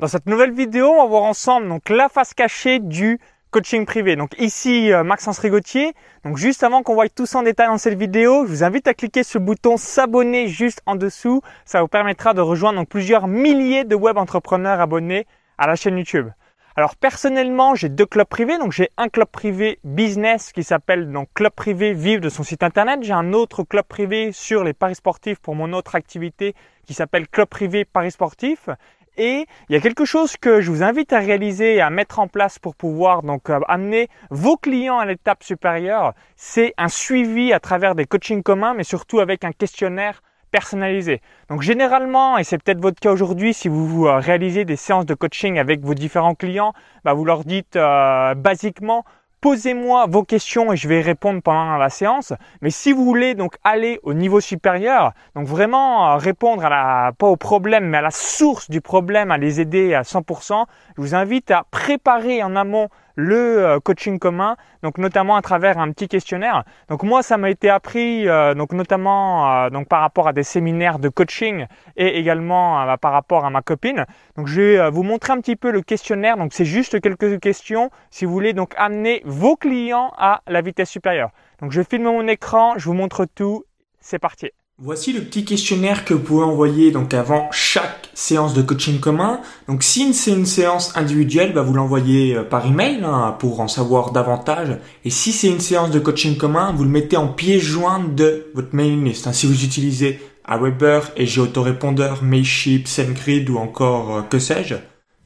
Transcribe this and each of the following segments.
Dans cette nouvelle vidéo, on va voir ensemble donc la face cachée du coaching privé. Donc ici euh, Maxence Rigotier. Donc juste avant qu'on voie tout ça en détail dans cette vidéo, je vous invite à cliquer sur le bouton s'abonner juste en dessous. Ça vous permettra de rejoindre plusieurs milliers de web entrepreneurs abonnés à la chaîne YouTube. Alors personnellement, j'ai deux clubs privés. Donc j'ai un club privé business qui s'appelle donc club privé vive de son site internet. J'ai un autre club privé sur les paris sportifs pour mon autre activité qui s'appelle club privé paris sportifs. Et il y a quelque chose que je vous invite à réaliser et à mettre en place pour pouvoir donc euh, amener vos clients à l'étape supérieure. C'est un suivi à travers des coachings communs, mais surtout avec un questionnaire personnalisé. Donc généralement, et c'est peut-être votre cas aujourd'hui, si vous euh, réalisez des séances de coaching avec vos différents clients, bah vous leur dites euh, basiquement posez-moi vos questions et je vais répondre pendant la séance. Mais si vous voulez donc aller au niveau supérieur, donc vraiment euh, répondre à la, pas au problème, mais à la source du problème, à les aider à 100%, je vous invite à préparer en amont le euh, coaching commun, donc notamment à travers un petit questionnaire. Donc moi, ça m'a été appris, euh, donc notamment donc par rapport à des séminaires de coaching et également bah, par rapport à ma copine. Donc je vais vous montrer un petit peu le questionnaire. Donc c'est juste quelques questions si vous voulez donc amener vos clients à la vitesse supérieure. Donc je filme mon écran, je vous montre tout, c'est parti. Voici le petit questionnaire que vous pouvez envoyer donc avant chaque séance de coaching commun. Donc si c'est une séance individuelle, bah, vous l'envoyez euh, par email hein, pour en savoir davantage. Et si c'est une séance de coaching commun, vous le mettez en pièce jointe de votre mailing list. Hein. Si vous utilisez Aweber et j'ai autorépondeur, Mailchimp, SendGrid ou encore euh, que sais-je.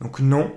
Donc non,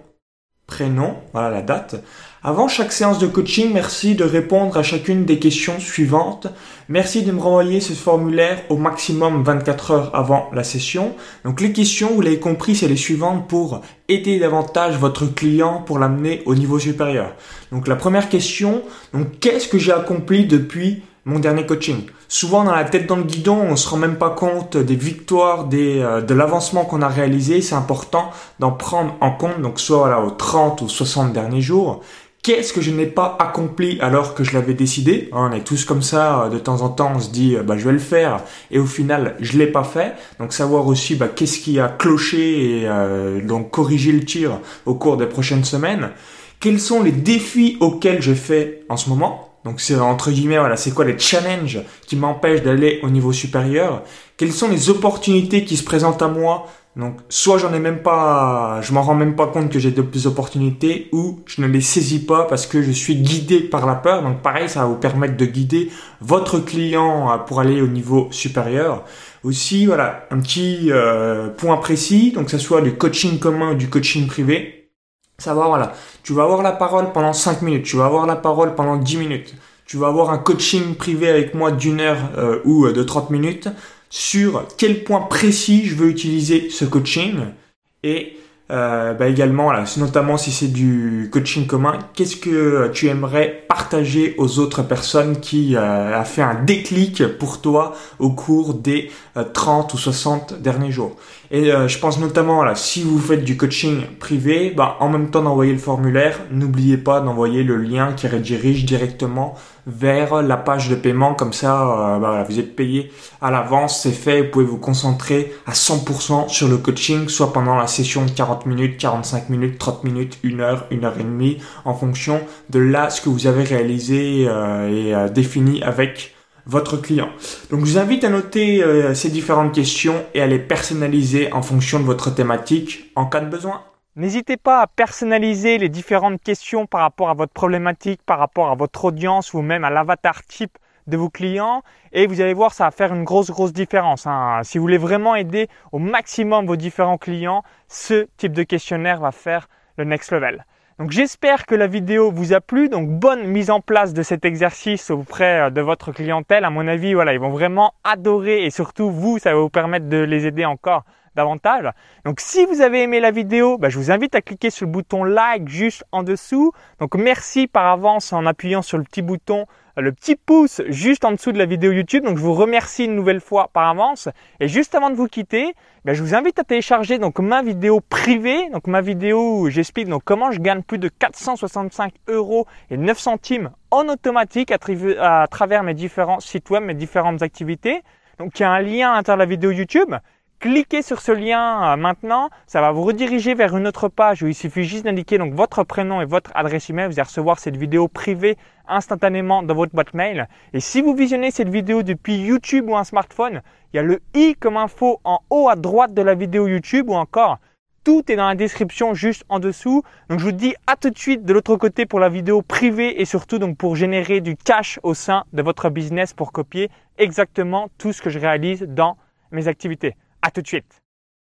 prénom, voilà la date. Avant chaque séance de coaching, merci de répondre à chacune des questions suivantes. Merci de me renvoyer ce formulaire au maximum 24 heures avant la session. Donc les questions, vous l'avez compris, c'est les suivantes pour aider davantage votre client pour l'amener au niveau supérieur. Donc la première question, donc qu'est-ce que j'ai accompli depuis mon dernier coaching? Souvent dans la tête dans le guidon, on se rend même pas compte des victoires, des, euh, de l'avancement qu'on a réalisé. C'est important d'en prendre en compte, donc soit voilà, aux 30 ou 60 derniers jours. Qu'est-ce que je n'ai pas accompli alors que je l'avais décidé On est tous comme ça, euh, de temps en temps on se dit euh, bah, je vais le faire et au final je l'ai pas fait. Donc savoir aussi bah, qu'est-ce qui a cloché et donc corriger le tir au cours des prochaines semaines. Quels sont les défis auxquels je fais en ce moment? Donc c'est entre guillemets, voilà, c'est quoi les challenges qui m'empêchent d'aller au niveau supérieur? Quelles sont les opportunités qui se présentent à moi Donc soit j'en ai même pas, je m'en rends même pas compte que j'ai de opportunités, ou je ne les saisis pas parce que je suis guidé par la peur. Donc pareil, ça va vous permettre de guider votre client euh, pour aller au niveau supérieur. Aussi, voilà, un petit euh, point précis, donc que ce soit du coaching commun ou du coaching privé savoir, voilà, tu vas avoir la parole pendant 5 minutes, tu vas avoir la parole pendant 10 minutes, tu vas avoir un coaching privé avec moi d'une heure euh, ou de 30 minutes sur quel point précis je veux utiliser ce coaching. Et euh, bah également, là, notamment si c'est du coaching commun, qu'est-ce que tu aimerais partager aux autres personnes qui euh, a fait un déclic pour toi au cours des 30 ou 60 derniers jours? Et je pense notamment, là, si vous faites du coaching privé, bah, en même temps d'envoyer le formulaire, n'oubliez pas d'envoyer le lien qui redirige directement vers la page de paiement. Comme ça, euh, bah vous êtes payé à l'avance, c'est fait. Vous pouvez vous concentrer à 100% sur le coaching, soit pendant la session de 40 minutes, 45 minutes, 30 minutes, 1 heure, 1 heure et demie, en fonction de là ce que vous avez réalisé euh, et euh, défini avec votre client. Donc je vous invite à noter ces différentes questions et à les personnaliser en fonction de votre thématique en cas de besoin. N'hésitez pas à personnaliser les différentes questions par rapport à votre problématique, par rapport à votre audience ou même à l'avatar type de vos clients et vous allez voir ça va faire une grosse grosse différence. Hein. Si vous voulez vraiment aider au maximum vos différents clients, ce type de questionnaire va faire le next level. Donc j'espère que la vidéo vous a plu. Donc bonne mise en place de cet exercice auprès de votre clientèle. À mon avis, voilà, ils vont vraiment adorer et surtout vous, ça va vous permettre de les aider encore Donc si vous avez aimé la vidéo, bah, je vous invite à cliquer sur le bouton like juste en dessous. Donc merci par avance en appuyant sur le petit bouton, euh, le petit pouce juste en dessous de la vidéo YouTube. Donc je vous remercie une nouvelle fois par avance. Et juste avant de vous quitter, bah, je vous invite à télécharger donc ma vidéo privée, donc ma vidéo où j'explique donc comment je gagne plus de 465 euros et 9 centimes en automatique à, à travers mes différents sites web, mes différentes activités. Donc il y a un lien à l'intérieur de la vidéo YouTube. Cliquez sur ce lien euh, maintenant, ça va vous rediriger vers une autre page où il suffit juste d'indiquer donc votre prénom et votre adresse email. Vous allez recevoir cette vidéo privée instantanément dans votre boîte mail. Et si vous visionnez cette vidéo depuis YouTube ou un smartphone, il y a le i comme info en haut à droite de la vidéo YouTube ou encore tout est dans la description juste en dessous. Donc je vous dis à tout de suite de l'autre côté pour la vidéo privée et surtout donc pour générer du cash au sein de votre business pour copier exactement tout ce que je réalise dans mes activités. À tout de suite.